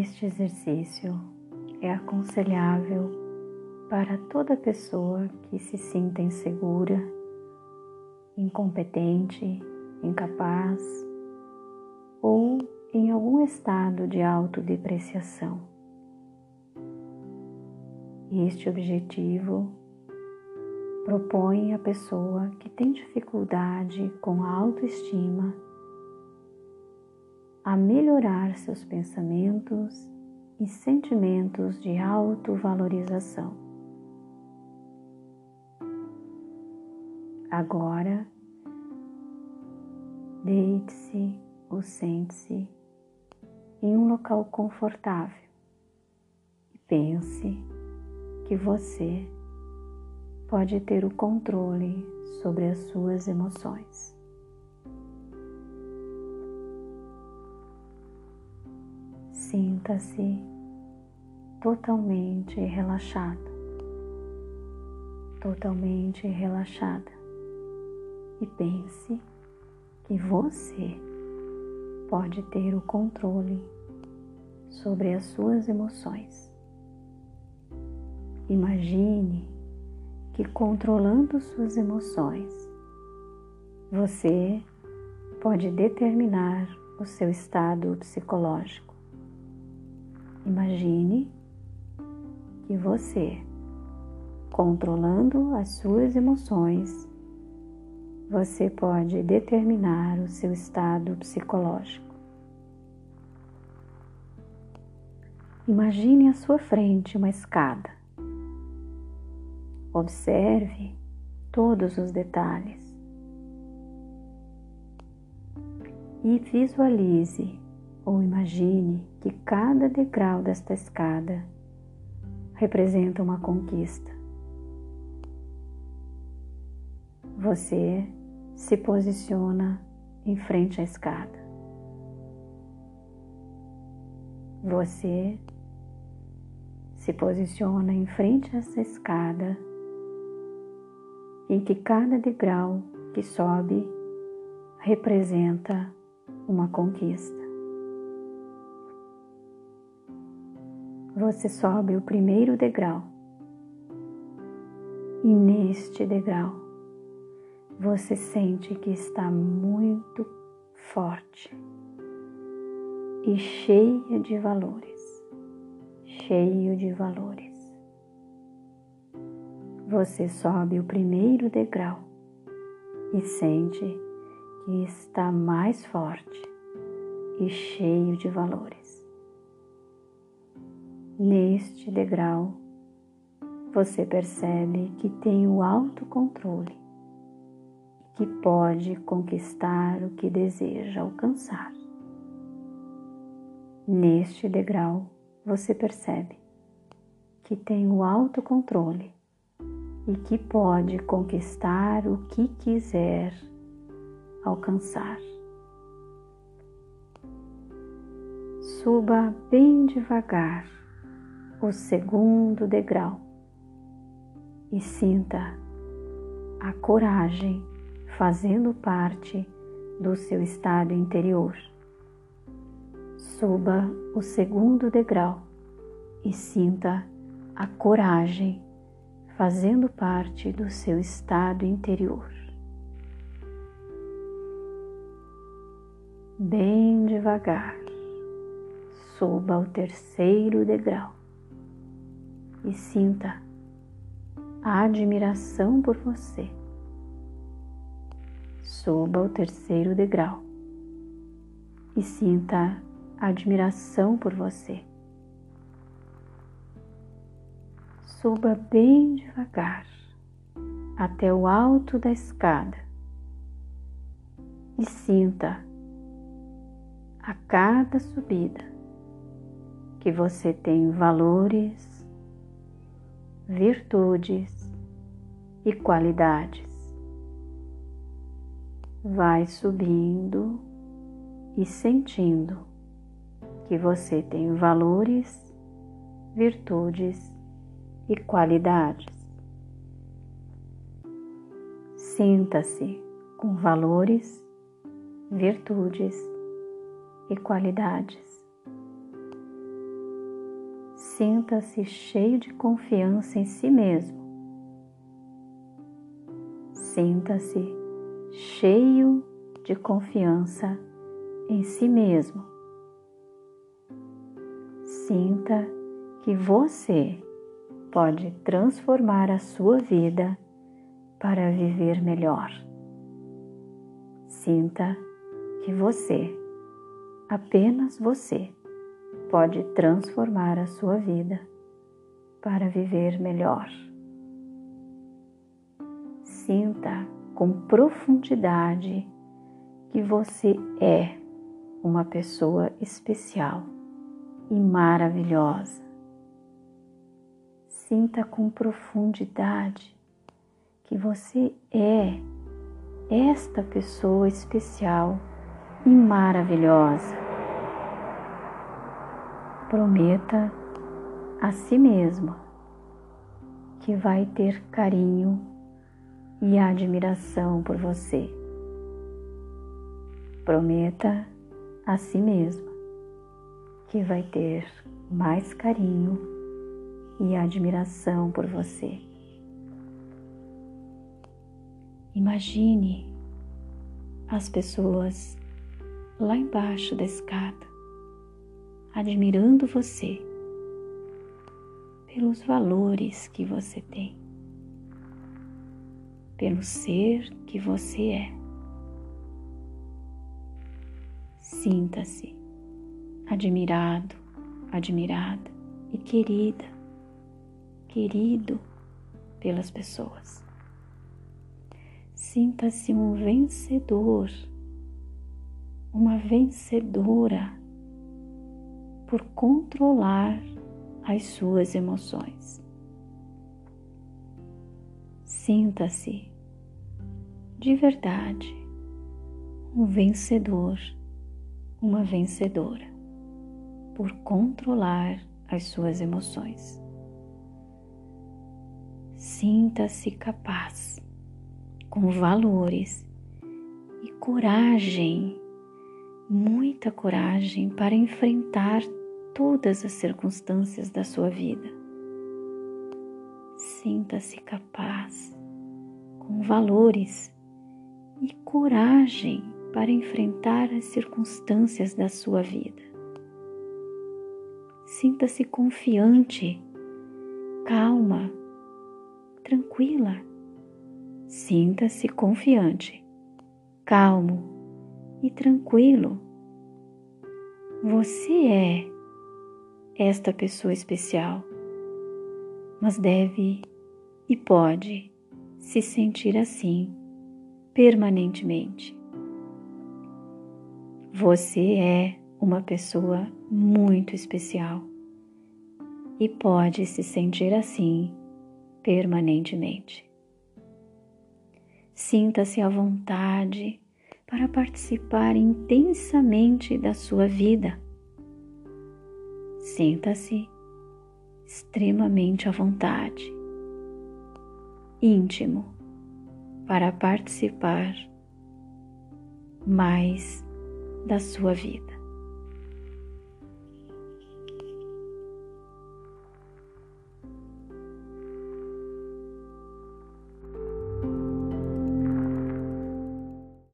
Este exercício é aconselhável para toda pessoa que se sinta insegura, incompetente, incapaz ou em algum estado de autodepreciação. Este objetivo propõe a pessoa que tem dificuldade com a autoestima a melhorar seus pensamentos e sentimentos de autovalorização. Agora, deite-se ou sente-se em um local confortável e pense que você pode ter o controle sobre as suas emoções. Sinta-se totalmente relaxado, totalmente relaxada e pense que você pode ter o controle sobre as suas emoções. Imagine que controlando suas emoções, você pode determinar o seu estado psicológico. Imagine que você, controlando as suas emoções, você pode determinar o seu estado psicológico. Imagine à sua frente uma escada. Observe todos os detalhes e visualize ou imagine que cada degrau desta escada representa uma conquista. Você se posiciona em frente à escada. Você se posiciona em frente a essa escada em que cada degrau que sobe representa uma conquista. Você sobe o primeiro degrau. E neste degrau, você sente que está muito forte e cheia de valores, cheio de valores. Você sobe o primeiro degrau e sente que está mais forte e cheio de valores. Neste degrau, você percebe que tem o autocontrole e que pode conquistar o que deseja alcançar. Neste degrau, você percebe que tem o autocontrole e que pode conquistar o que quiser alcançar. Suba bem devagar o segundo degrau e sinta a coragem fazendo parte do seu estado interior. Suba o segundo degrau e sinta a coragem fazendo parte do seu estado interior. Bem devagar, suba o terceiro degrau e sinta a admiração por você. Suba o terceiro degrau e sinta a admiração por você. Suba bem devagar até o alto da escada e sinta a cada subida que você tem valores virtudes e qualidades. Vai subindo e sentindo que você tem valores, virtudes e qualidades. Sinta-se com valores, virtudes e qualidades. Sinta-se cheio de confiança em si mesmo. Sinta-se cheio de confiança em si mesmo. Sinta que você pode transformar a sua vida para viver melhor. Sinta que você, apenas você, pode transformar a sua vida para viver melhor. Sinta com profundidade que você é uma pessoa especial e maravilhosa. Sinta com profundidade que você é esta pessoa especial e maravilhosa. Prometa a si mesmo que vai ter carinho e admiração por você. Prometa a si mesmo que vai ter mais carinho e admiração por você. Imagine as pessoas lá embaixo da escada, admirando você pelos valores que você tem, pelo ser que você é. Sinta-se admirado, admirada e querida, querido pelas pessoas. Sinta-se um vencedor, uma vencedora por controlar as suas emoções. Sinta-se de verdade um vencedor, uma vencedora por controlar as suas emoções. Sinta-se capaz com valores e coragem, muita coragem para enfrentar todas as circunstâncias da sua vida. Sinta-se capaz, com valores e coragem para enfrentar as circunstâncias da sua vida. Sinta-se confiante, calma, tranquila Sinta-se confiante, calmo e tranquilo. Você é esta pessoa especial, mas deve e pode se sentir assim permanentemente. Você é uma pessoa muito especial e pode se sentir assim permanentemente. Sinta-se à vontade para participar intensamente da sua vida. Sinta-se extremamente à vontade, íntimo, para participar mais da sua vida.